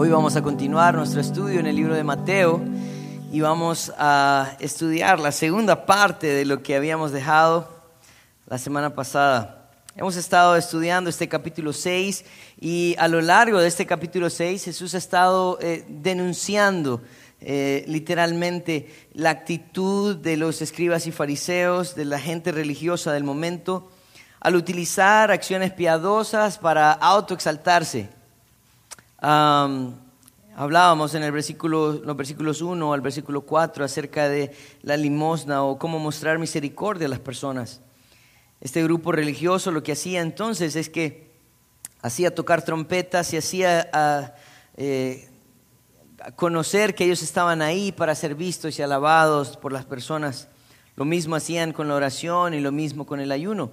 Hoy vamos a continuar nuestro estudio en el libro de Mateo y vamos a estudiar la segunda parte de lo que habíamos dejado la semana pasada. Hemos estado estudiando este capítulo 6 y a lo largo de este capítulo 6 Jesús ha estado eh, denunciando eh, literalmente la actitud de los escribas y fariseos, de la gente religiosa del momento, al utilizar acciones piadosas para autoexaltarse hablábamos en el versículo, los versículos 1 al versículo 4 acerca de la limosna o cómo mostrar misericordia a las personas. Este grupo religioso lo que hacía entonces es que hacía tocar trompetas y hacía eh, conocer que ellos estaban ahí para ser vistos y alabados por las personas. Lo mismo hacían con la oración y lo mismo con el ayuno.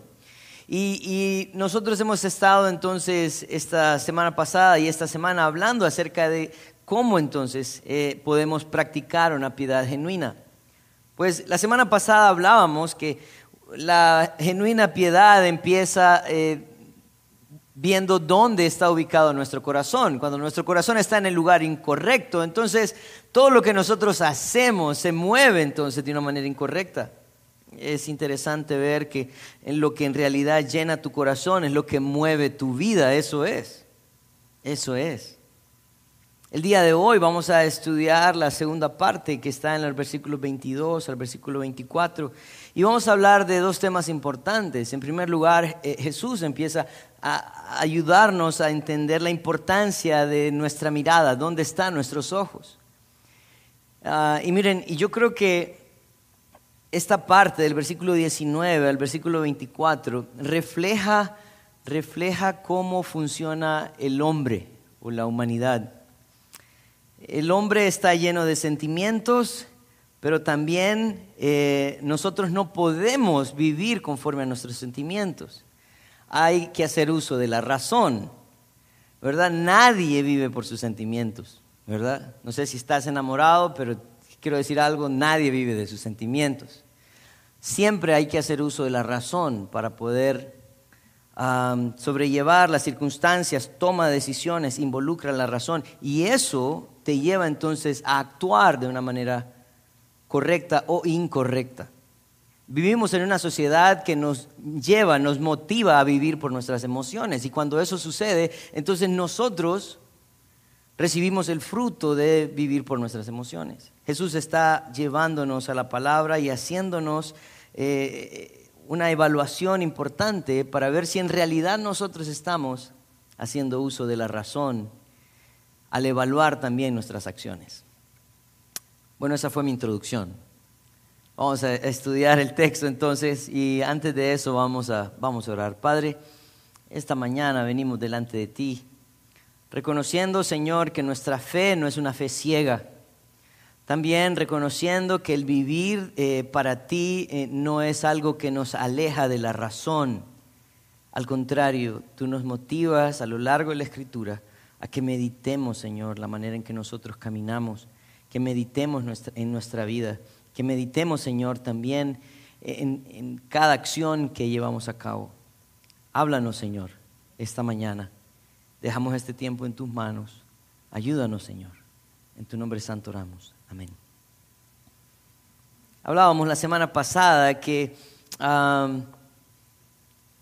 Y, nosotros hemos estado entonces esta semana pasada y esta semana hablando acerca de cómo entonces eh, podemos practicar una piedad genuina. Pues la semana pasada hablábamos que la genuina piedad empieza eh, viendo dónde está ubicado nuestro corazón. Cuando nuestro corazón está en el lugar incorrecto, entonces todo lo que nosotros hacemos se mueve entonces de una manera incorrecta es interesante ver que en lo que en realidad llena tu corazón es lo que mueve tu vida, eso es, eso es. El día de hoy vamos a estudiar la segunda parte que está en el versículo 22 al versículo 24 y vamos a hablar de dos temas importantes. En primer lugar, eh, Jesús empieza a ayudarnos a entender la importancia de nuestra mirada, dónde están nuestros ojos. Ah, y miren, y yo creo que esta parte del versículo 19 al versículo 24 refleja, refleja cómo funciona el hombre o la humanidad. El hombre está lleno de sentimientos, pero también eh, nosotros no podemos vivir conforme a nuestros sentimientos. Hay que hacer uso de la razón, ¿verdad? Nadie vive por sus sentimientos, ¿verdad? No sé si estás enamorado, pero quiero decir algo, nadie vive de sus sentimientos. Siempre hay que hacer uso de la razón para poder sobrellevar las circunstancias, toma decisiones, involucra la razón. Y eso te lleva entonces a actuar de una manera correcta o incorrecta. Vivimos en una sociedad que nos lleva, nos motiva a vivir por nuestras emociones. Y cuando eso sucede, entonces nosotros recibimos el fruto de vivir por nuestras emociones. Jesús está llevándonos a la palabra y haciéndonos eh, una evaluación importante para ver si en realidad nosotros estamos haciendo uso de la razón al evaluar también nuestras acciones. Bueno, esa fue mi introducción. Vamos a estudiar el texto entonces y antes de eso vamos a, vamos a orar. Padre, esta mañana venimos delante de ti, reconociendo, Señor, que nuestra fe no es una fe ciega también reconociendo que el vivir eh, para ti eh, no es algo que nos aleja de la razón. Al contrario, tú nos motivas a lo largo de la escritura a que meditemos, Señor, la manera en que nosotros caminamos, que meditemos en nuestra vida, que meditemos, Señor, también en, en cada acción que llevamos a cabo. Háblanos, Señor, esta mañana. Dejamos este tiempo en tus manos. Ayúdanos, Señor. En tu nombre santo oramos. Amén. Hablábamos la semana pasada que,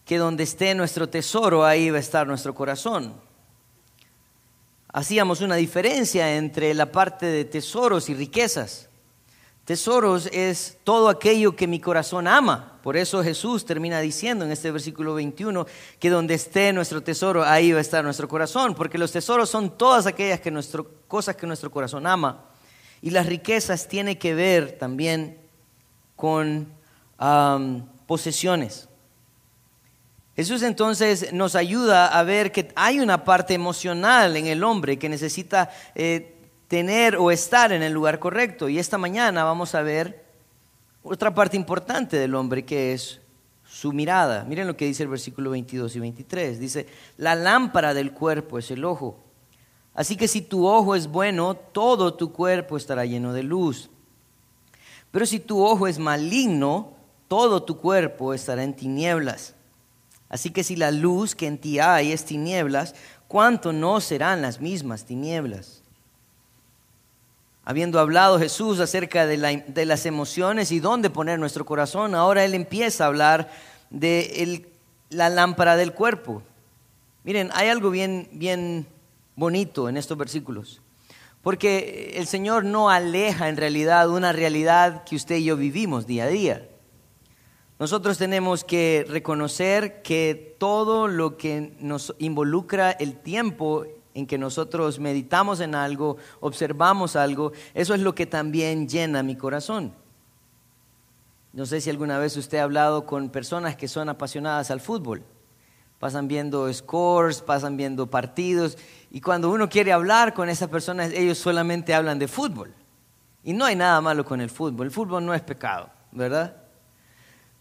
que donde esté nuestro tesoro, ahí va a estar nuestro corazón. Hacíamos una diferencia entre la parte de tesoros y riquezas. Tesoros es todo aquello que mi corazón ama. Por eso Jesús termina diciendo en este versículo 21 que donde esté nuestro tesoro, ahí va a estar nuestro corazón. Porque los tesoros son todas aquellas cosas que nuestro corazón ama. Y las riquezas tienen que ver también con posesiones. Jesús entonces nos ayuda a ver que hay una parte emocional en el hombre que necesita eh, tener o estar en el lugar correcto. Y esta mañana vamos a ver otra parte importante del hombre que es su mirada. Miren lo que dice el versículo 22 y 23. Dice, la lámpara del cuerpo es el ojo. Así que si tu ojo es bueno, todo tu cuerpo estará lleno de luz. Pero si tu ojo es maligno, todo tu cuerpo estará en tinieblas. Así que si la luz que en ti hay es tinieblas, ¿cuánto no serán las mismas tinieblas? Habiendo hablado Jesús acerca de, las emociones y dónde poner nuestro corazón, ahora Él empieza a hablar de la lámpara del cuerpo. Miren, hay algo bien, bien bonito en estos versículos, porque el Señor no aleja en realidad una realidad que usted y yo vivimos día a día. Nosotros tenemos que reconocer que todo lo que nos involucra el tiempo en que nosotros meditamos en algo, observamos algo, eso es lo que también llena mi corazón. No sé si alguna vez usted ha hablado con personas que son apasionadas al fútbol. Pasan viendo scores, pasan viendo partidos, y cuando uno quiere hablar con esas personas, ellos solamente hablan de fútbol. Y no hay nada malo con el fútbol. El fútbol no es pecado, ¿verdad?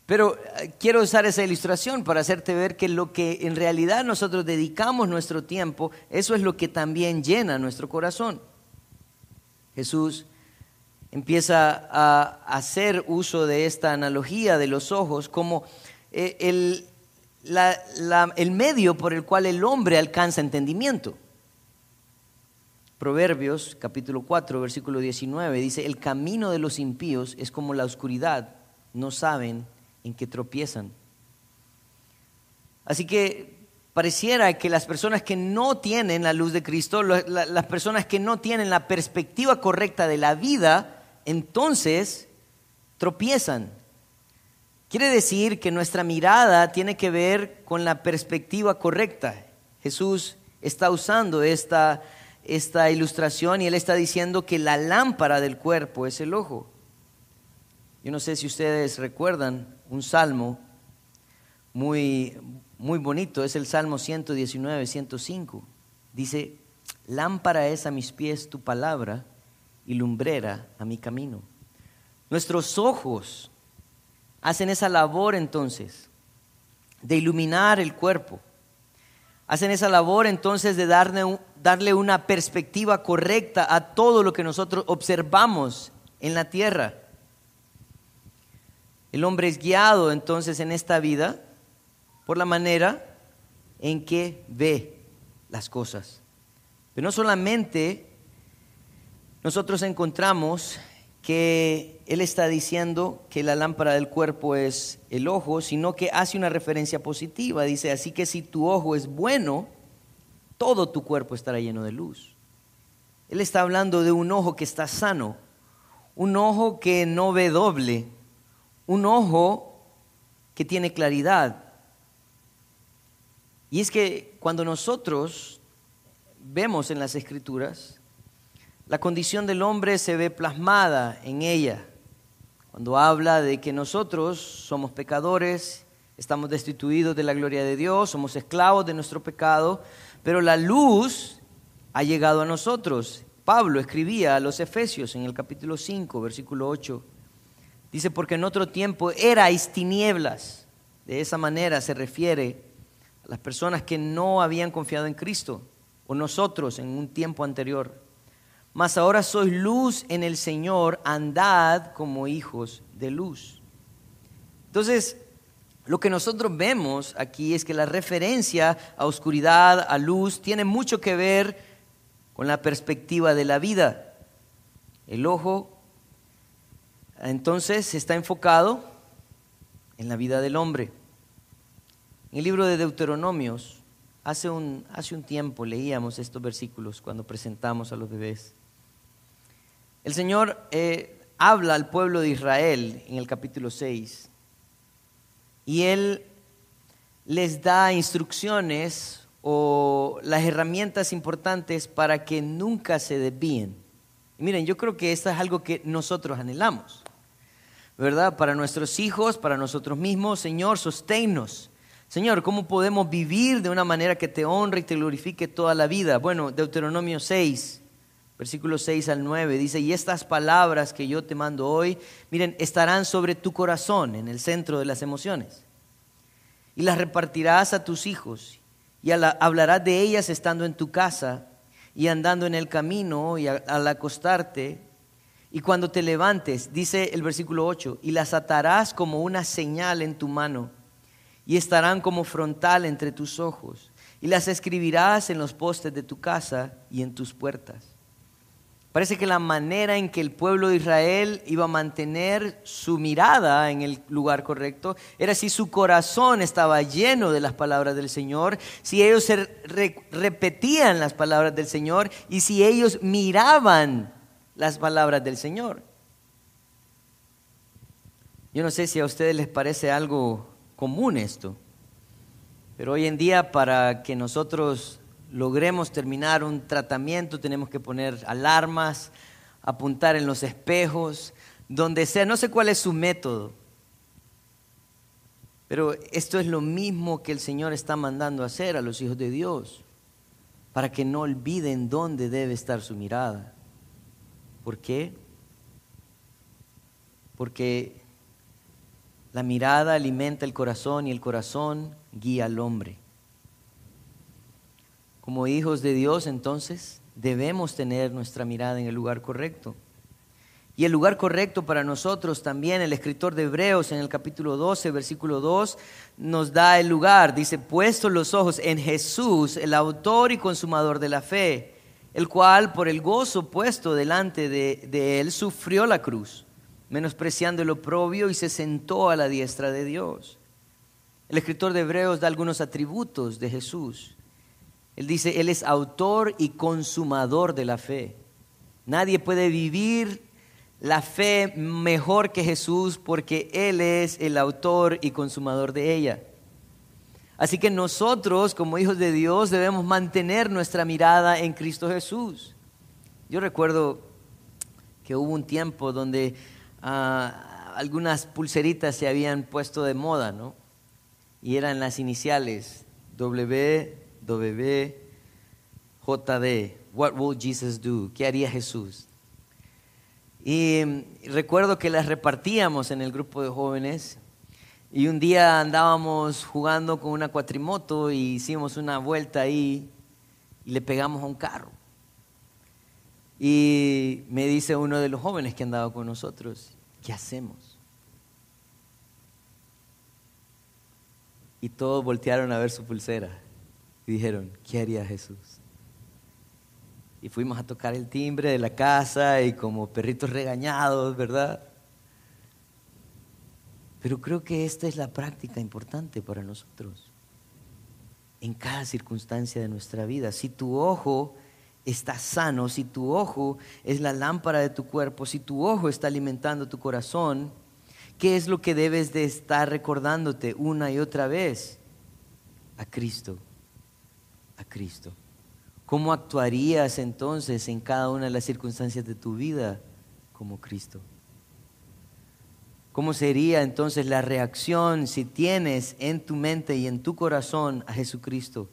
Pero eh, quiero usar esa ilustración para hacerte ver que lo que en realidad nosotros dedicamos nuestro tiempo, eso es lo que también llena nuestro corazón. Jesús empieza a hacer uso de esta analogía de los ojos como eh, el, el medio por el cual el hombre alcanza entendimiento. Proverbios capítulo 4, versículo 19 dice, el camino de los impíos es como la oscuridad, no saben en que tropiezan. Así que pareciera que las personas que no tienen la luz de Cristo, las personas que no tienen la perspectiva correcta de la vida, entonces tropiezan. Quiere decir que nuestra mirada tiene que ver con la perspectiva correcta. Jesús está usando esta, esta ilustración y él está diciendo que la lámpara del cuerpo es el ojo. Yo no sé si ustedes recuerdan un salmo muy, muy bonito, es el Salmo 119, 105. Dice, lámpara es a mis pies tu palabra y lumbrera a mi camino. Nuestros ojos hacen esa labor entonces de iluminar el cuerpo. Hacen esa labor entonces de darle, darle una perspectiva correcta a todo lo que nosotros observamos en la tierra. El hombre es guiado entonces en esta vida por la manera en que ve las cosas. Pero no solamente nosotros encontramos que Él está diciendo que la lámpara del cuerpo es el ojo, sino que hace una referencia positiva. Dice, así que si tu ojo es bueno, todo tu cuerpo estará lleno de luz. Él está hablando de un ojo que está sano, un ojo que no ve doble, un ojo que tiene claridad. Y es que cuando nosotros vemos en las escrituras, la condición del hombre se ve plasmada en ella. Cuando habla de que nosotros somos pecadores, estamos destituidos de la gloria de Dios, somos esclavos de nuestro pecado, pero la luz ha llegado a nosotros. Pablo escribía a los Efesios en el capítulo 5, versículo 8, Dice, porque en otro tiempo erais tinieblas. De esa manera se refiere a las personas que no habían confiado en Cristo, o nosotros en un tiempo anterior. Mas ahora sois luz en el Señor, andad como hijos de luz. Entonces, lo que nosotros vemos aquí es que la referencia a oscuridad, a luz, tiene mucho que ver con la perspectiva de la vida. El ojo entonces está enfocado en la vida del hombre. En el libro de Deuteronomios, hace un, hace un tiempo leíamos estos versículos cuando presentamos a los bebés. El Señor eh, habla al pueblo de Israel en el capítulo 6 y Él les da instrucciones o las herramientas importantes para que nunca se desvíen. Miren, yo creo que esto es algo que nosotros anhelamos. ¿Verdad? Para nuestros hijos, para nosotros mismos. Señor, sosténnos. Señor, ¿cómo podemos vivir de una manera que te honre y te glorifique toda la vida? Bueno, Deuteronomio 6, versículos 6 al 9, dice, y estas palabras que yo te mando hoy, miren, estarán sobre tu corazón, en el centro de las emociones. Y las repartirás a tus hijos, y hablarás de ellas estando en tu casa, y andando en el camino, y al acostarte, y cuando te levantes, dice el versículo 8, y las atarás como una señal en tu mano, y estarán como frontal entre tus ojos, y las escribirás en los postes de tu casa y en tus puertas. Parece que la manera en que el pueblo de Israel iba a mantener su mirada en el lugar correcto era si su corazón estaba lleno de las palabras del Señor, si ellos repetían las palabras del Señor y si ellos miraban las palabras del Señor. Yo no sé si a ustedes les parece algo común esto, pero hoy en día para que nosotros logremos terminar un tratamiento, tenemos que poner alarmas, apuntar en los espejos, donde sea. No sé cuál es su método, pero esto es lo mismo que el Señor está mandando hacer a los hijos de Dios, para que no olviden dónde debe estar su mirada. ¿Por qué? Porque la mirada alimenta el corazón y el corazón guía al hombre. Como hijos de Dios, entonces, debemos tener nuestra mirada en el lugar correcto. Y el lugar correcto para nosotros también, el escritor de Hebreos en el capítulo 12, versículo 2, nos da el lugar. Dice, puestos los ojos en Jesús, el autor y consumador de la fe, el cual por el gozo puesto delante de, él sufrió la cruz, menospreciando el oprobio y se sentó a la diestra de Dios. El escritor de Hebreos da algunos atributos de Jesús. Él dice, Él es autor y consumador de la fe. Nadie puede vivir la fe mejor que Jesús porque Él es el autor y consumador de ella. Así que nosotros, como hijos de Dios, debemos mantener nuestra mirada en Cristo Jesús. Yo recuerdo que hubo un tiempo donde ah, algunas pulseritas se habían puesto de moda, ¿no? Y eran las iniciales W WJD, What Will Jesus Do? ¿Qué haría Jesús? Y recuerdo que las repartíamos en el grupo de jóvenes y un día andábamos jugando con una cuatrimoto y hicimos una vuelta ahí y le pegamos a un carro. Y me dice uno de los jóvenes que andaba con nosotros, ¿qué hacemos? Y todos voltearon a ver su pulsera y dijeron, ¿qué haría Jesús? Y fuimos a tocar el timbre de la casa y como perritos regañados, ¿verdad? Pero creo que esta es la práctica importante para nosotros. En cada circunstancia de nuestra vida. Si tu ojo está sano, si tu ojo es la lámpara de tu cuerpo, si tu ojo está alimentando tu corazón, ¿qué es lo que debes de estar recordándote una y otra vez? A Cristo a Cristo. ¿Cómo actuarías entonces en cada una de las circunstancias de tu vida como Cristo? ¿Cómo sería entonces la reacción si tienes en tu mente y en tu corazón a Jesucristo?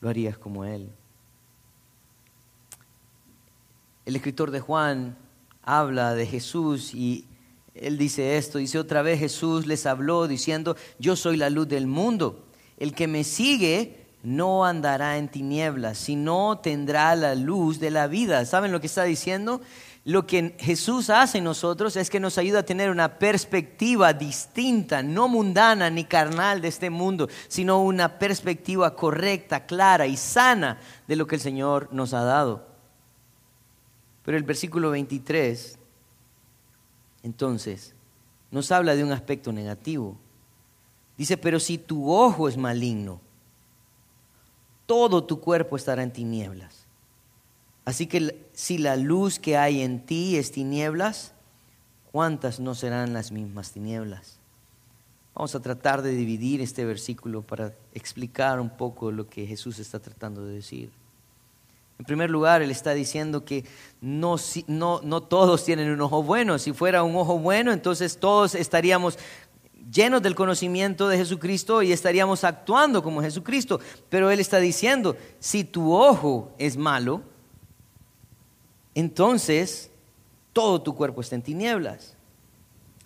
Lo harías como Él. El escritor de Juan habla de Jesús y él dice esto, dice otra vez Jesús les habló diciendo, yo soy la luz del mundo, el que me sigue no andará en tinieblas, sino tendrá la luz de la vida. ¿Saben lo que está diciendo? Lo que Jesús hace en nosotros es que nos ayuda a tener una perspectiva distinta, no mundana ni carnal de este mundo, sino una perspectiva correcta, clara y sana de lo que el Señor nos ha dado. Pero el versículo 23, entonces, nos habla de un aspecto negativo. Dice, pero si tu ojo es maligno, todo tu cuerpo estará en tinieblas. Así que si la luz que hay en ti es tinieblas, ¿cuántas no serán las mismas tinieblas? Vamos a tratar de dividir este versículo para explicar un poco lo que Jesús está tratando de decir. En primer lugar, Él está diciendo que no, no, no todos tienen un ojo bueno. Si fuera un ojo bueno, entonces todos estaríamos llenos del conocimiento de Jesucristo y estaríamos actuando como Jesucristo. Pero Él está diciendo, si tu ojo es malo, entonces todo tu cuerpo está en tinieblas.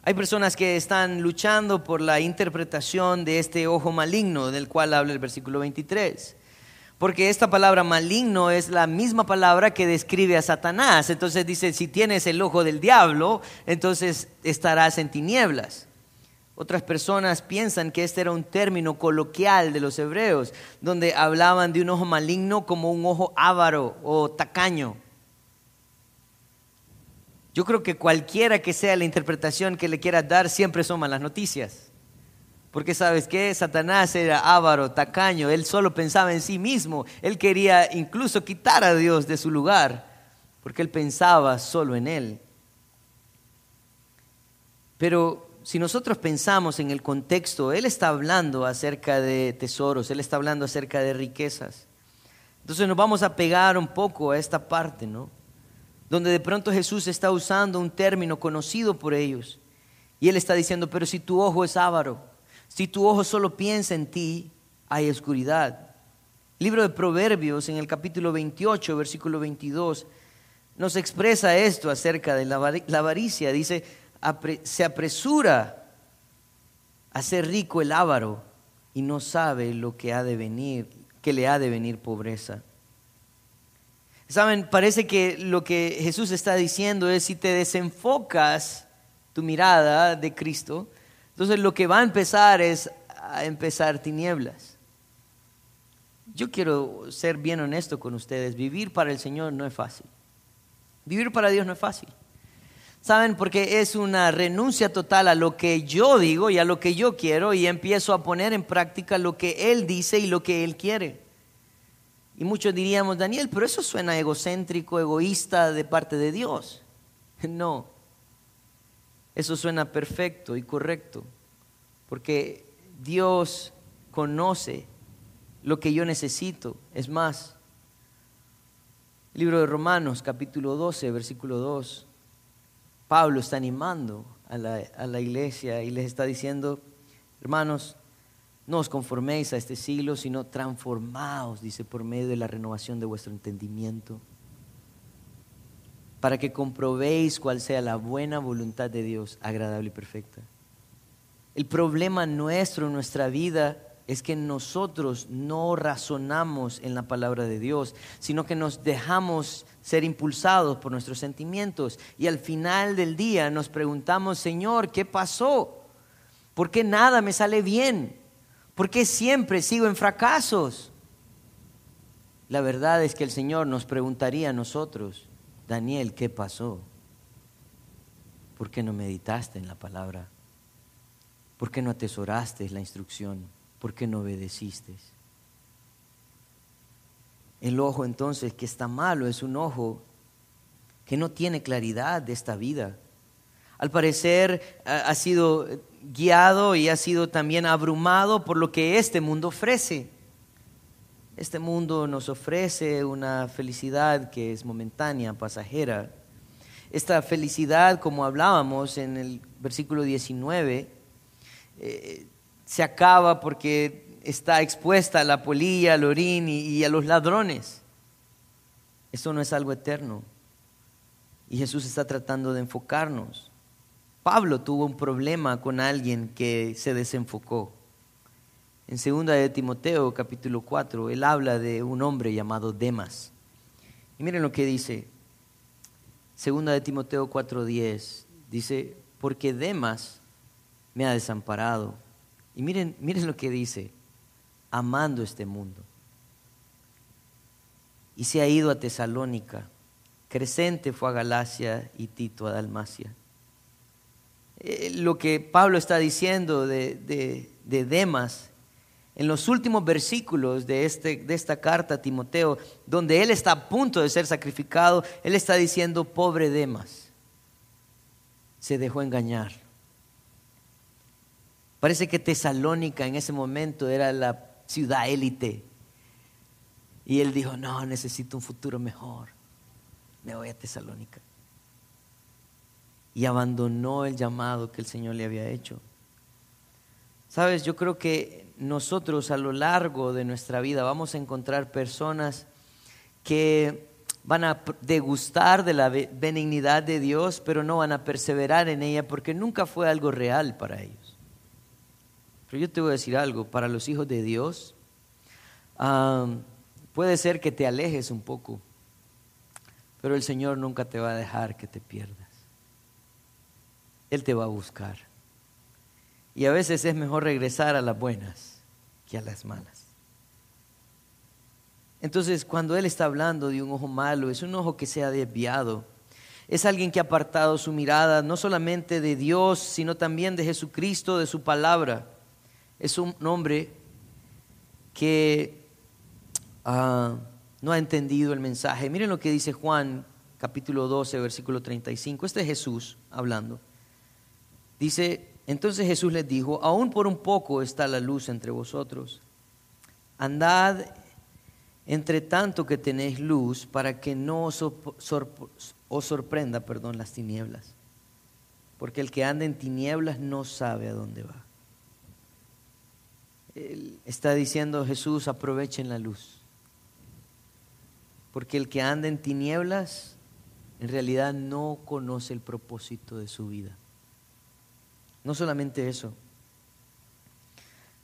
Hay personas que están luchando por la interpretación de este ojo maligno del cual habla el versículo 23. Porque esta palabra maligno es la misma palabra que describe a Satanás. Entonces dice, si tienes el ojo del diablo, entonces estarás en tinieblas. Otras personas piensan que este era un término coloquial de los hebreos, donde hablaban de un ojo maligno como un ojo avaro o tacaño. Yo creo que cualquiera que sea la interpretación que le quieras dar, siempre son malas noticias. Porque sabes que Satanás era avaro, tacaño, él solo pensaba en sí mismo, él quería incluso quitar a Dios de su lugar, porque él pensaba solo en él. Pero si nosotros pensamos en el contexto, él está hablando acerca de tesoros, él está hablando acerca de riquezas. Entonces nos vamos a pegar un poco a esta parte, ¿no? Donde de pronto Jesús está usando un término conocido por ellos. Y él está diciendo, pero si tu ojo es avaro, si tu ojo solo piensa en ti, hay oscuridad. libro de Proverbios en el capítulo 28, versículo 22, nos expresa esto acerca de la avaricia. Dice, se apresura a ser rico el avaro y no sabe lo que ha de venir, que le ha de venir pobreza. Saben, parece que lo que Jesús está diciendo es si te desenfocas tu mirada de Cristo, entonces lo que va a empezar es a empezar tinieblas. Yo quiero ser bien honesto con ustedes, vivir para el Señor no es fácil. Vivir para Dios no es fácil. ¿Saben? Porque es una renuncia total a lo que yo digo y a lo que yo quiero y empiezo a poner en práctica lo que Él dice y lo que Él quiere. Y muchos diríamos, Daniel, pero eso suena egocéntrico, egoísta de parte de Dios. No, eso suena perfecto y correcto, porque Dios conoce lo que yo necesito. Es más, libro de Romanos capítulo 12, versículo 2, Pablo está animando a la, a la iglesia y les está diciendo, hermanos, no os conforméis a este siglo, sino transformaos, dice, por medio de la renovación de vuestro entendimiento, para que comprobéis cuál sea la buena voluntad de Dios, agradable y perfecta. El problema nuestro en nuestra vida es que nosotros no razonamos en la palabra de Dios, sino que nos dejamos ser impulsados por nuestros sentimientos y al final del día nos preguntamos, Señor, ¿qué pasó? ¿Por qué nada me sale bien? ¿Por qué siempre sigo en fracasos? La verdad es que el Señor nos preguntaría a nosotros, Daniel, ¿qué pasó? ¿Por qué no meditaste en la palabra? ¿Por qué no atesoraste la instrucción? ¿Por qué no obedeciste? El ojo entonces que está malo es un ojo que no tiene claridad de esta vida. Al parecer ha sido guiado y ha sido también abrumado por lo que este mundo ofrece. Este mundo nos ofrece una felicidad que es momentánea, pasajera. Esta felicidad, como hablábamos en el versículo 19, eh, se acaba porque está expuesta a la polilla, al orín y a los ladrones. Esto no es algo eterno. Y Jesús está tratando de enfocarnos. Pablo tuvo un problema con alguien que se desenfocó. En segunda de Timoteo capítulo 4, él habla de un hombre llamado Demas. Y miren lo que dice. Segunda de Timoteo 4:10 dice, "Porque Demas me ha desamparado." Y miren, miren lo que dice, amando este mundo. Y se ha ido a Tesalónica. Crescente fue a Galacia y Tito a Dalmacia. Eh, lo que Pablo está diciendo de, Demas en los últimos versículos de, este, de esta carta a Timoteo, donde él está a punto de ser sacrificado, él está diciendo, pobre Demas, se dejó engañar. Parece que Tesalónica en ese momento era la ciudad élite. Y él dijo, no, necesito un futuro mejor. Me voy a Tesalónica y abandonó el llamado que el Señor le había hecho. Sabes, yo creo que nosotros a lo largo de nuestra vida vamos a encontrar personas que van a degustar de la benignidad de Dios, pero no van a perseverar en ella porque nunca fue algo real para ellos. Pero yo te voy a decir algo, para los hijos de Dios, puede ser que te alejes un poco, pero el Señor nunca te va a dejar que te pierdas. Él te va a buscar. Y a veces es mejor regresar a las buenas que a las malas. Entonces, cuando Él está hablando de un ojo malo, es un ojo que se ha desviado. Es alguien que ha apartado su mirada no solamente de Dios, sino también de Jesucristo, de su palabra. Es un hombre que ah, no ha entendido el mensaje. Miren lo que dice Juan capítulo 12, versículo 35. Este es Jesús hablando. Dice, entonces Jesús les dijo, aún por un poco está la luz entre vosotros. Andad entre tanto que tenéis luz para que no os, sorprenda perdón, las tinieblas. Porque el que anda en tinieblas no sabe a dónde va. está diciendo Jesús, aprovechen la luz. Porque el que anda en tinieblas en realidad no conoce el propósito de su vida. No solamente eso,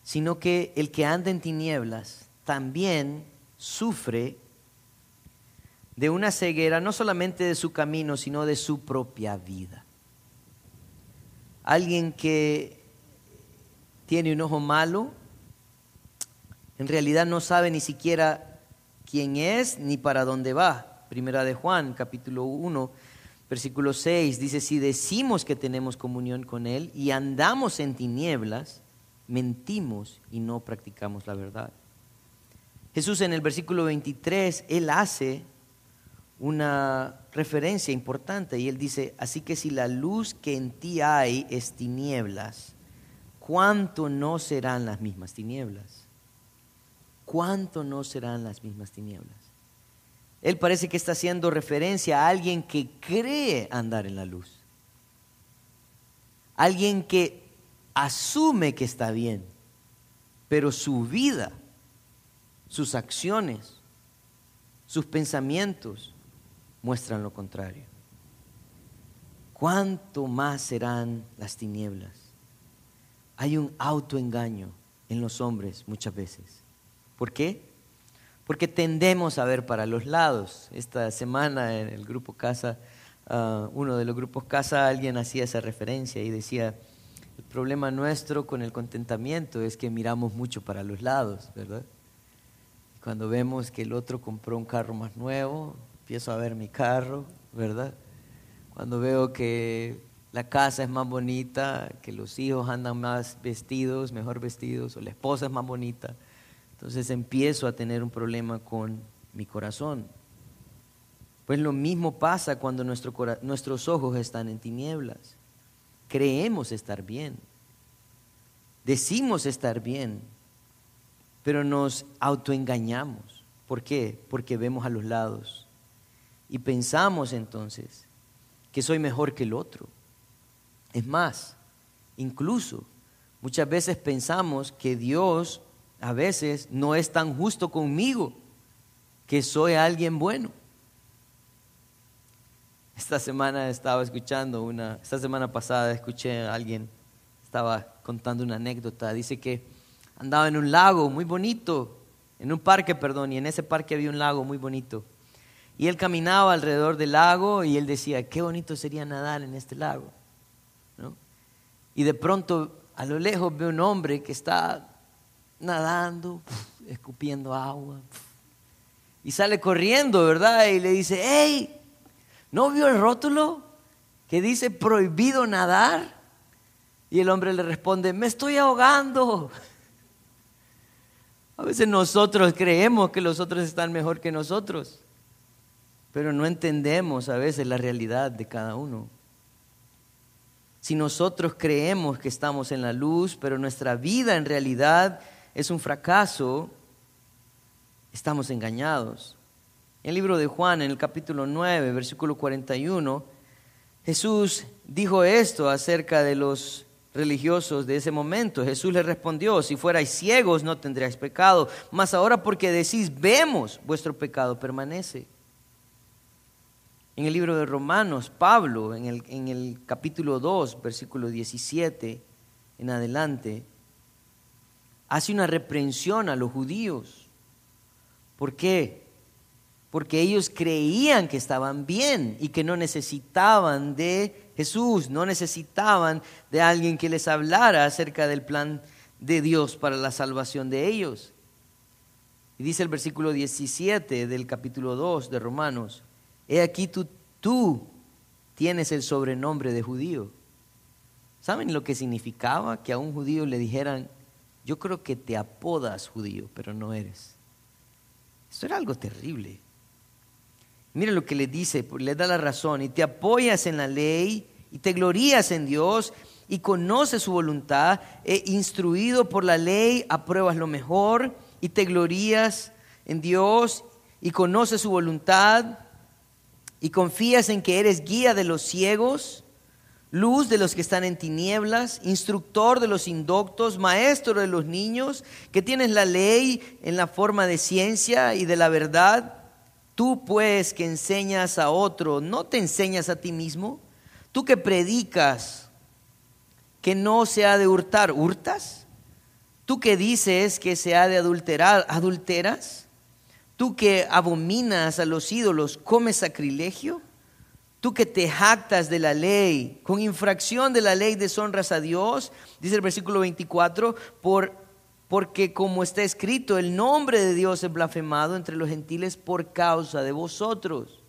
sino que el que anda en tinieblas también sufre de una ceguera, no solamente de su camino, sino de su propia vida. Alguien que tiene un ojo malo, en realidad no sabe ni siquiera quién es ni para dónde va. Primera de Juan, capítulo 1, versículo 6, dice, si decimos que tenemos comunión con Él y andamos en tinieblas, mentimos y no practicamos la verdad. Jesús en el versículo 23, Él hace una referencia importante y Él dice, así que si la luz que en ti hay es tinieblas, ¿cuánto no serán las mismas tinieblas? ¿Cuánto no serán las mismas tinieblas? Él parece que está haciendo referencia a alguien que cree andar en la luz. Alguien que asume que está bien, pero su vida sus acciones, sus pensamientos muestran lo contrario. ¿Cuánto más serán las tinieblas? Hay un autoengaño en los hombres muchas veces. ¿Por qué? Porque tendemos a ver para los lados. Esta semana en el grupo Casa, ah, uno de los grupos Casa, alguien hacía esa referencia y decía, el problema nuestro con el contentamiento es que miramos mucho para los lados, ¿verdad? Cuando vemos que el otro compró un carro más nuevo, empiezo a ver mi carro, ¿verdad? Cuando veo que la casa es más bonita, que los hijos andan más vestidos, mejor vestidos, o la esposa es más bonita, entonces empiezo a tener un problema con mi corazón. Pues lo mismo pasa cuando nuestros ojos están en tinieblas. Creemos estar bien, decimos estar bien, pero nos autoengañamos. ¿Por qué? Porque vemos a los lados y pensamos entonces que soy mejor que el otro. Es más, incluso muchas veces pensamos que Dios a veces no es tan justo conmigo, que soy alguien bueno. Esta semana estaba escuchando una, esta semana pasada escuché a alguien, estaba contando una anécdota, dice que andaba en un lago muy bonito, en un parque, perdón, y en ese parque había un lago muy bonito. Y él caminaba alrededor del lago y él decía, qué bonito sería nadar en este lago. Y de pronto a lo lejos ve un hombre que está nadando, escupiendo agua, y sale corriendo, ¿verdad? Y le dice, hey, ¿no vio el rótulo que dice prohibido nadar? Y el hombre le responde, me estoy ahogando. A veces nosotros creemos que los otros están mejor que nosotros, pero no entendemos a veces la realidad de cada uno. Si nosotros creemos que estamos en la luz, pero nuestra vida en realidad es un fracaso, estamos engañados. En el libro de Juan, en el capítulo 9, versículo 41, Jesús dijo esto acerca de los religiosos de ese momento. Jesús le respondió, si fuerais ciegos no tendríais pecado, mas ahora porque decís, vemos, vuestro pecado permanece. En el libro de Romanos, Pablo, en el, en el capítulo 2, versículo 17 en adelante, hace una reprensión a los judíos. ¿Por qué? Porque ellos creían que estaban bien y que no necesitaban de Jesús, no necesitaban de alguien que les hablara acerca del plan de Dios para la salvación de ellos. Y dice el versículo 17 del capítulo 2 de Romanos, he aquí tú, tú tienes el sobrenombre de judío. ¿Saben lo que significaba que a un judío le dijeran, yo creo que te apodas judío, pero no eres? Esto era algo terrible. Mira lo que le dice, le da la razón, y te apoyas en la ley, y te glorías en Dios, y conoces su voluntad, e instruido por la ley, apruebas lo mejor, y te glorías en Dios, y conoces su voluntad, y confías en que eres guía de los ciegos, luz de los que están en tinieblas, instructor de los indoctos, maestro de los niños, que tienes la ley en la forma de ciencia y de la verdad. Tú pues que enseñas a otro, ¿no te enseñas a ti mismo? Tú que predicas que no se ha de hurtar, ¿hurtas? Tú que dices que se ha de adulterar, ¿adulteras? Tú que abominas a los ídolos, ¿comes sacrilegio? Tú que te jactas de la ley, con infracción de la ley deshonras a Dios, dice el versículo 24, por, porque como está escrito, el nombre de Dios es blasfemado entre los gentiles por causa de vosotros.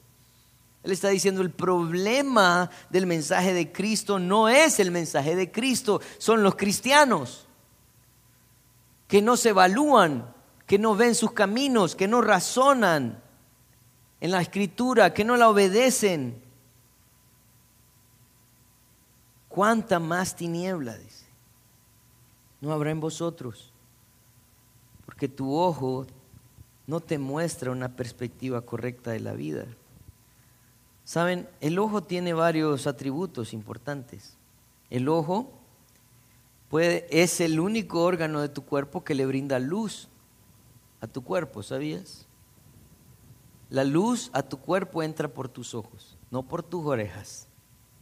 Él está diciendo, el problema del mensaje de Cristo no es el mensaje de Cristo, son los cristianos que no se evalúan, que no ven sus caminos, que no razonan en la escritura, que no la obedecen. ¿Cuánta más tiniebla, dice? No habrá en vosotros, porque tu ojo no te muestra una perspectiva correcta de la vida. Saben, el ojo tiene varios atributos importantes. El ojo es el único órgano de tu cuerpo que le brinda luz a tu cuerpo, ¿sabías? La luz a tu cuerpo entra por tus ojos, no por tus orejas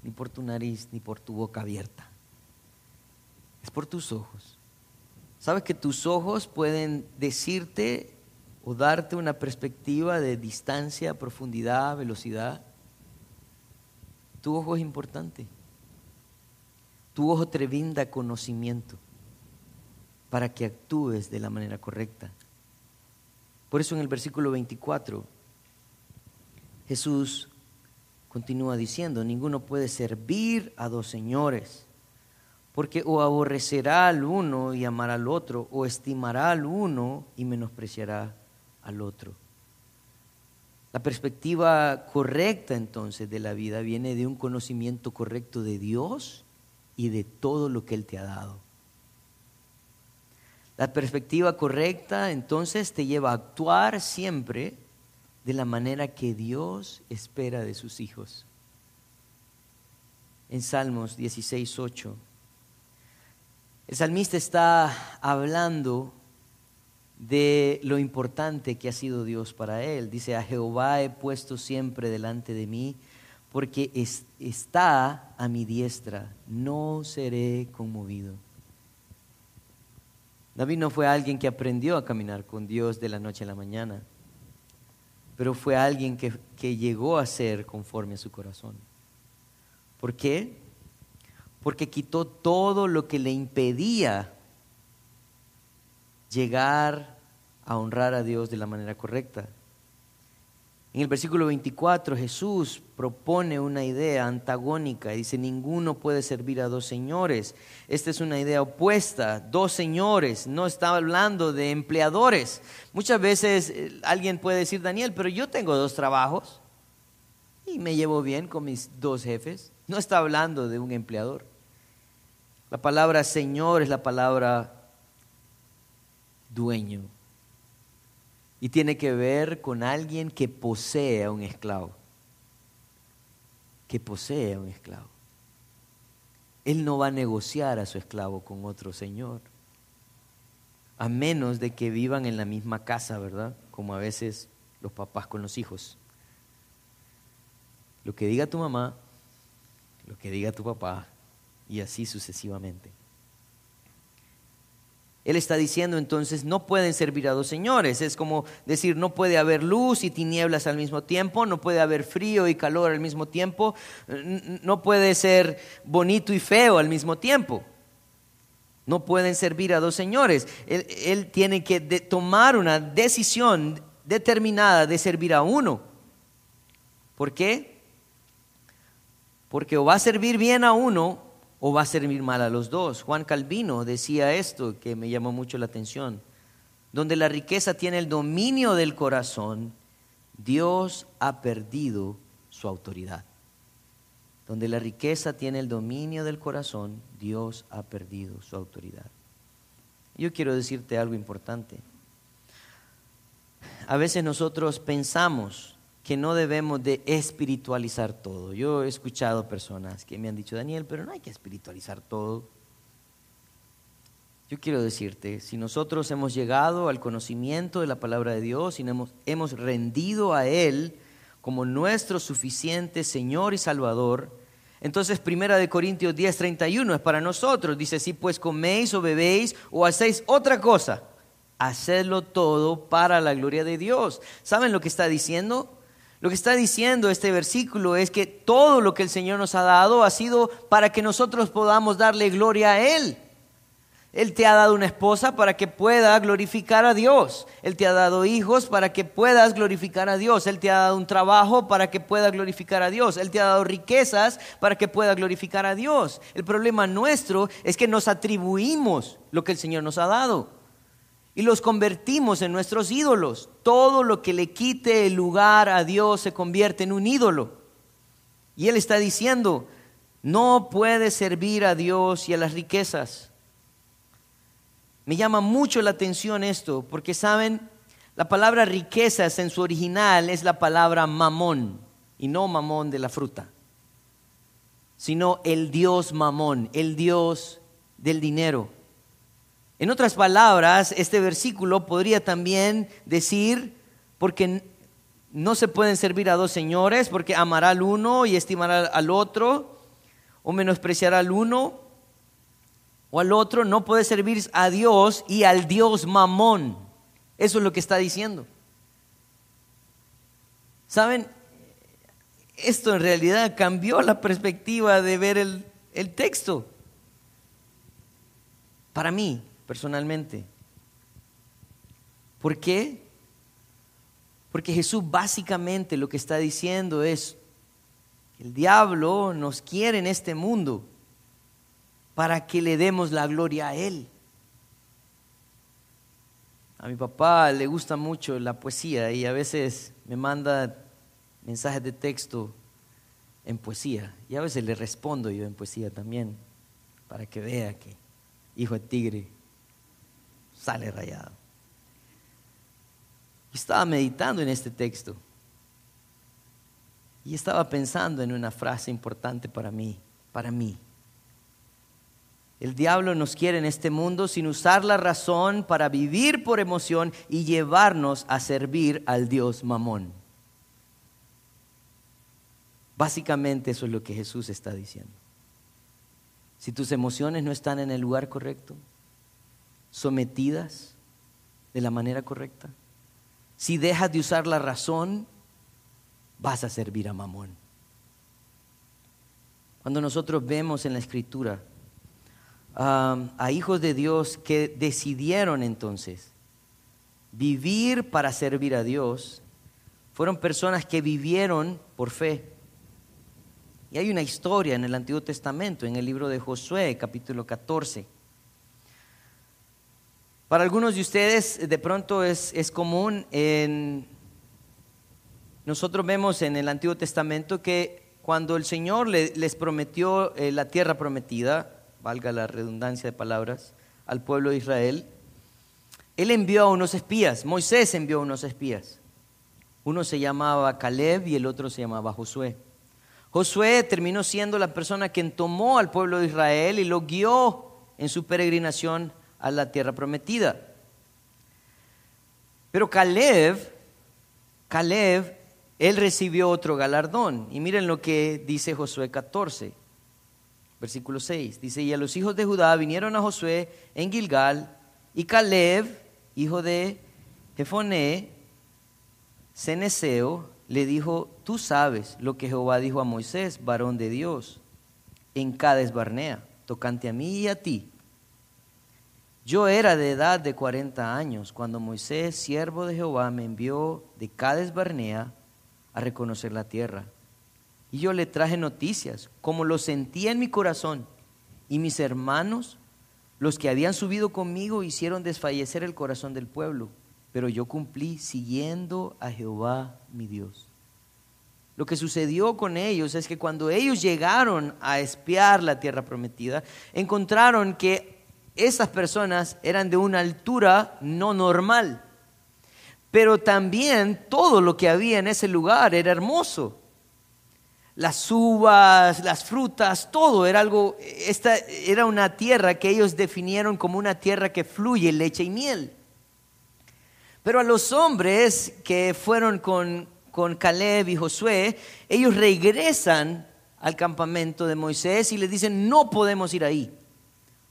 ni por tu nariz, ni por tu boca abierta. Es por tus ojos. ¿Sabes que tus ojos pueden decirte o darte una perspectiva de distancia, profundidad, velocidad? Tu ojo es importante. Tu ojo te brinda conocimiento para que actúes de la manera correcta. Por eso en el versículo 24 Jesús continúa diciendo, ninguno puede servir a dos señores, porque o aborrecerá al uno y amará al otro, o estimará al uno y menospreciará al otro. La perspectiva correcta entonces de la vida viene de un conocimiento correcto de Dios y de todo lo que Él te ha dado. La perspectiva correcta entonces te lleva a actuar siempre de la manera que Dios espera de sus hijos. En Salmos 16, 8, el salmista está hablando de lo importante que ha sido Dios para él. Dice, a Jehová he puesto siempre delante de mí, porque está a mi diestra, no seré conmovido. David no fue alguien que aprendió a caminar con Dios de la noche a la mañana pero fue alguien que, que llegó a ser conforme a su corazón. ¿Por qué? Porque quitó todo lo que le impedía llegar a honrar a Dios de la manera correcta. En el versículo 24 Jesús propone una idea antagónica. Dice, ninguno puede servir a dos señores. Esta es una idea opuesta. Dos señores. No está hablando de empleadores. Muchas veces eh, alguien puede decir, Daniel, pero yo tengo dos trabajos y me llevo bien con mis dos jefes. No está hablando de un empleador. La palabra señor es la palabra dueño y tiene que ver con alguien que posee a un esclavo. Que posee a un esclavo. Él no va a negociar a su esclavo con otro señor. A menos de que vivan en la misma casa, ¿verdad? Como a veces los papás con los hijos. Lo que diga tu mamá, lo que diga tu papá, y así sucesivamente. Él está diciendo entonces, no pueden servir a dos señores. Es como decir, no puede haber luz y tinieblas al mismo tiempo, no puede haber frío y calor al mismo tiempo, no puede ser bonito y feo al mismo tiempo. No pueden servir a dos señores. Él, tiene que tomar una decisión determinada de servir a uno. ¿Por qué? Porque o va a servir bien a uno o va a servir mal a los dos. Juan Calvino decía esto que me llamó mucho la atención. Donde la riqueza tiene el dominio del corazón, Dios ha perdido su autoridad. Donde la riqueza tiene el dominio del corazón, Dios ha perdido su autoridad. Yo quiero decirte algo importante. A veces nosotros pensamos que no debemos de espiritualizar todo. Yo he escuchado personas que me han dicho, Daniel, pero no hay que espiritualizar todo. Yo quiero decirte, si nosotros hemos llegado al conocimiento de la palabra de Dios y hemos, hemos rendido a Él como nuestro suficiente Señor y Salvador, entonces Primera de Corintios 10, 31 es para nosotros. Dice, si pues coméis o bebéis o hacéis otra cosa, hacedlo todo para la gloria de Dios. ¿Saben lo que está diciendo? Lo que está diciendo este versículo es que todo lo que el Señor nos ha dado ha sido para que nosotros podamos darle gloria a Él. Él te ha dado una esposa para que pueda glorificar a Dios. Él te ha dado hijos para que puedas glorificar a Dios. Él te ha dado un trabajo para que pueda glorificar a Dios. Él te ha dado riquezas para que pueda glorificar a Dios. El problema nuestro es que nos atribuimos lo que el Señor nos ha dado y los convertimos en nuestros ídolos. Todo lo que le quite el lugar a Dios se convierte en un ídolo. Y Él está diciendo, no puede servir a Dios y a las riquezas. Me llama mucho la atención esto, porque saben, la palabra riquezas en su original es la palabra mamón, y no mamón de la fruta, sino el Dios mamón, el Dios del dinero. En otras palabras, este versículo podría también decir, porque no se pueden servir a dos señores, porque amará al uno y estimará al otro, o menospreciará al uno o al otro, no puede servir a Dios y al Dios mamón. Eso es lo que está diciendo. ¿Saben? Esto en realidad cambió la perspectiva de ver el, texto. Para mí, personalmente. ¿Por qué? Porque Jesús básicamente lo que está diciendo es, el diablo nos quiere en este mundo para que le demos la gloria a Él. A mi papá le gusta mucho la poesía y a veces me manda mensajes de texto en poesía y a veces le respondo yo en poesía también para que vea que hijo de tigre sale rayado. Estaba meditando en este texto y estaba pensando en una frase importante para mí, para mí. El diablo nos quiere en este mundo sin usar la razón para vivir por emoción y llevarnos a servir al Dios mamón. Básicamente eso es lo que Jesús está diciendo. Si tus emociones no están en el lugar correcto, sometidas de la manera correcta, si dejas de usar la razón, vas a servir a Mamón. Cuando nosotros vemos en la escritura a hijos de Dios que decidieron entonces vivir para servir a Dios, fueron personas que vivieron por fe. Y hay una historia en el Antiguo Testamento, en el libro de Josué, capítulo 14 para algunos de ustedes de pronto es, común, en, nosotros vemos en el Antiguo Testamento que cuando el Señor les prometió eh, la tierra prometida, valga la redundancia de palabras, al pueblo de Israel, Él envió a unos espías, Moisés envió a unos espías. Uno se llamaba Caleb y el otro se llamaba Josué. Josué terminó siendo la persona quien tomó al pueblo de Israel y lo guió en su peregrinación a la tierra prometida. Pero Caleb, Caleb, él recibió otro galardón. Y miren lo que dice Josué 14, versículo 6. Dice, y a los hijos de Judá vinieron a Josué en Gilgal Y Caleb, hijo de Jefoné, Ceneseo, le dijo, tú sabes lo que Jehová dijo a Moisés, varón de Dios, en Cades Barnea, tocante a mí y a ti. Yo era de edad de cuarenta años cuando Moisés, siervo de Jehová, me envió de Cades Barnea a reconocer la tierra. Y yo le traje noticias, como lo sentía en mi corazón. Y mis hermanos, los que habían subido conmigo, hicieron desfallecer el corazón del pueblo. Pero yo cumplí siguiendo a Jehová mi Dios. Lo que sucedió con ellos es que cuando ellos llegaron a espiar la tierra prometida, encontraron que esas personas eran de una altura no normal. Pero también todo lo que había en ese lugar era hermoso las uvas, las frutas, todo era algo, esta era una tierra que ellos definieron como una tierra que fluye leche y miel. Pero a los hombres que fueron con, con Caleb y Josué, ellos regresan al campamento de Moisés y les dicen, no podemos ir ahí.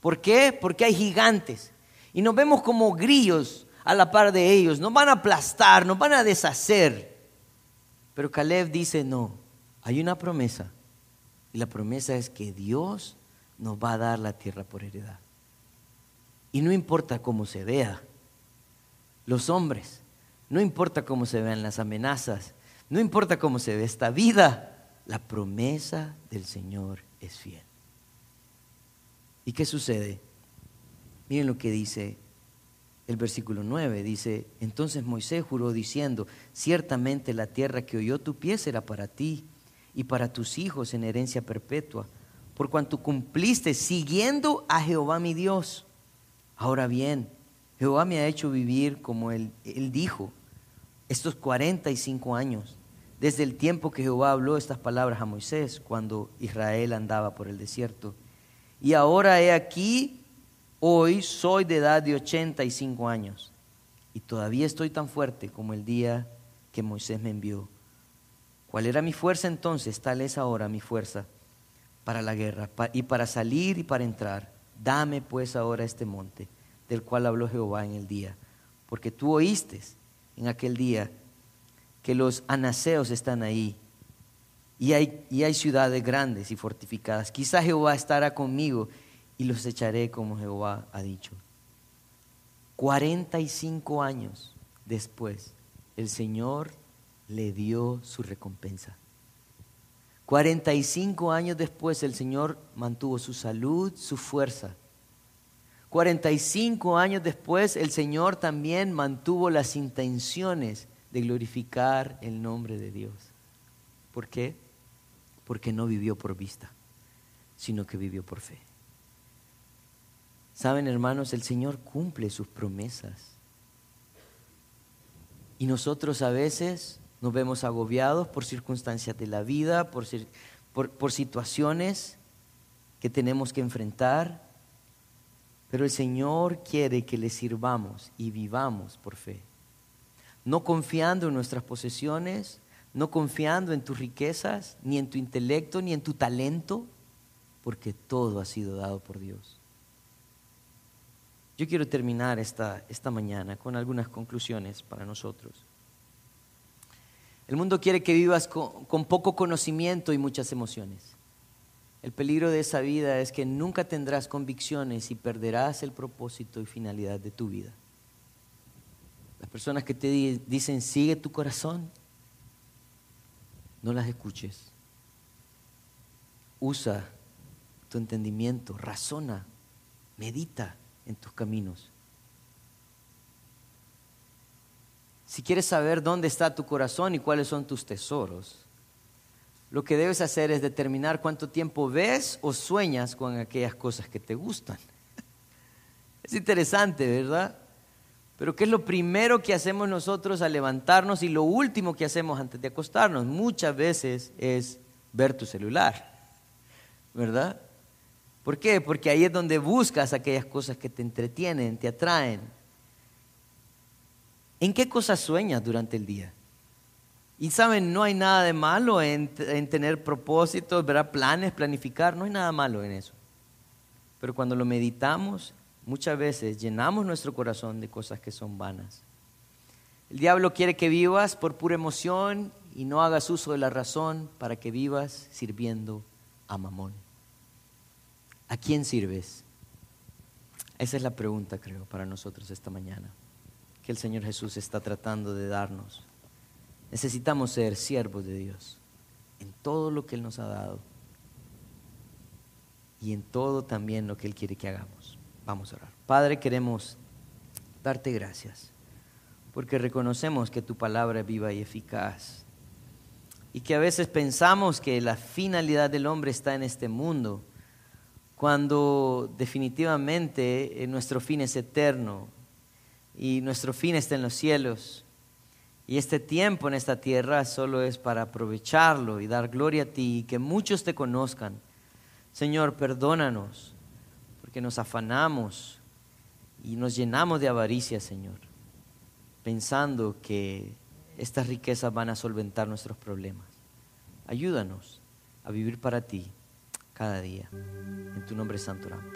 ¿Por qué? Porque hay gigantes. Y nos vemos como grillos a la par de ellos. Nos van a aplastar, nos van a deshacer. Pero Caleb dice, no, hay una promesa y la promesa es que Dios nos va a dar la tierra por heredad. Y no importa cómo se vea, los hombres, no importa cómo se vean las amenazas, no importa cómo se ve esta vida, la promesa del Señor es fiel. ¿Y qué sucede? Miren lo que dice el versículo 9. Dice, entonces Moisés juró diciendo, ciertamente la tierra que oyó tu pie será para ti y para tus hijos en herencia perpetua, por cuanto cumpliste siguiendo a Jehová mi Dios. Ahora bien, Jehová me ha hecho vivir como él, él dijo, estos 45 años, desde el tiempo que Jehová habló estas palabras a Moisés, cuando Israel andaba por el desierto. Y ahora he aquí, hoy soy de edad de 85 años, y todavía estoy tan fuerte como el día que Moisés me envió. ¿Cuál era mi fuerza entonces? Tal es ahora mi fuerza para la guerra y para salir y para entrar. Dame pues ahora este monte del cual habló Jehová en el día, porque tú oíste en aquel día que los anaseos están ahí y hay, y hay ciudades grandes y fortificadas. Quizá Jehová estará conmigo y los echaré como Jehová ha dicho. 45 años después, el Señor le dio su recompensa. 45 años después el Señor mantuvo su salud, su fuerza. 45 años después el Señor también mantuvo las intenciones de glorificar el nombre de Dios. ¿Por qué? Porque no vivió por vista, sino que vivió por fe. Saben, hermanos, el Señor cumple sus promesas. Y nosotros a veces nos vemos agobiados por circunstancias de la vida, por, por, situaciones que tenemos que enfrentar, pero el Señor quiere que le sirvamos y vivamos por fe. No confiando en nuestras posesiones, no confiando en tus riquezas, ni en tu intelecto, ni en tu talento, porque todo ha sido dado por Dios. Yo quiero terminar esta, esta mañana con algunas conclusiones para nosotros. El mundo quiere que vivas con, poco conocimiento y muchas emociones. El peligro de esa vida es que nunca tendrás convicciones y perderás el propósito y finalidad de tu vida. Las personas que te dicen sigue tu corazón, no las escuches. Usa tu entendimiento, razona, medita en tus caminos. Si quieres saber dónde está tu corazón y cuáles son tus tesoros, lo que debes hacer es determinar cuánto tiempo ves o sueñas con aquellas cosas que te gustan. Es interesante, ¿verdad? Pero ¿qué es lo primero que hacemos nosotros al levantarnos y lo último que hacemos antes de acostarnos? Muchas veces es ver tu celular, ¿verdad? ¿Por qué? Porque ahí es donde buscas aquellas cosas que te entretienen, te atraen. ¿En qué cosas sueñas durante el día? Y saben, no hay nada de malo en, tener propósitos, ¿verdad? planes, planificar, no hay nada malo en eso. Pero cuando lo meditamos muchas veces llenamos nuestro corazón de cosas que son vanas. El diablo quiere que vivas por pura emoción y no hagas uso de la razón para que vivas sirviendo a Mamón. ¿A quién sirves? Esa es la pregunta, creo, para nosotros esta mañana, que el Señor Jesús está tratando de darnos. Necesitamos ser siervos de Dios en todo lo que Él nos ha dado y en todo también lo que Él quiere que hagamos. Vamos a orar. Padre, queremos darte gracias porque reconocemos que tu palabra es viva y eficaz y que a veces pensamos que la finalidad del hombre está en este mundo, cuando definitivamente eh, nuestro fin es eterno y nuestro fin está en los cielos. Y este tiempo en esta tierra solo es para aprovecharlo y dar gloria a ti y que muchos te conozcan. Señor, perdónanos porque nos afanamos y nos llenamos de avaricia, Señor, pensando que estas riquezas van a solventar nuestros problemas. Ayúdanos a vivir para ti cada día. En tu nombre santo oramos.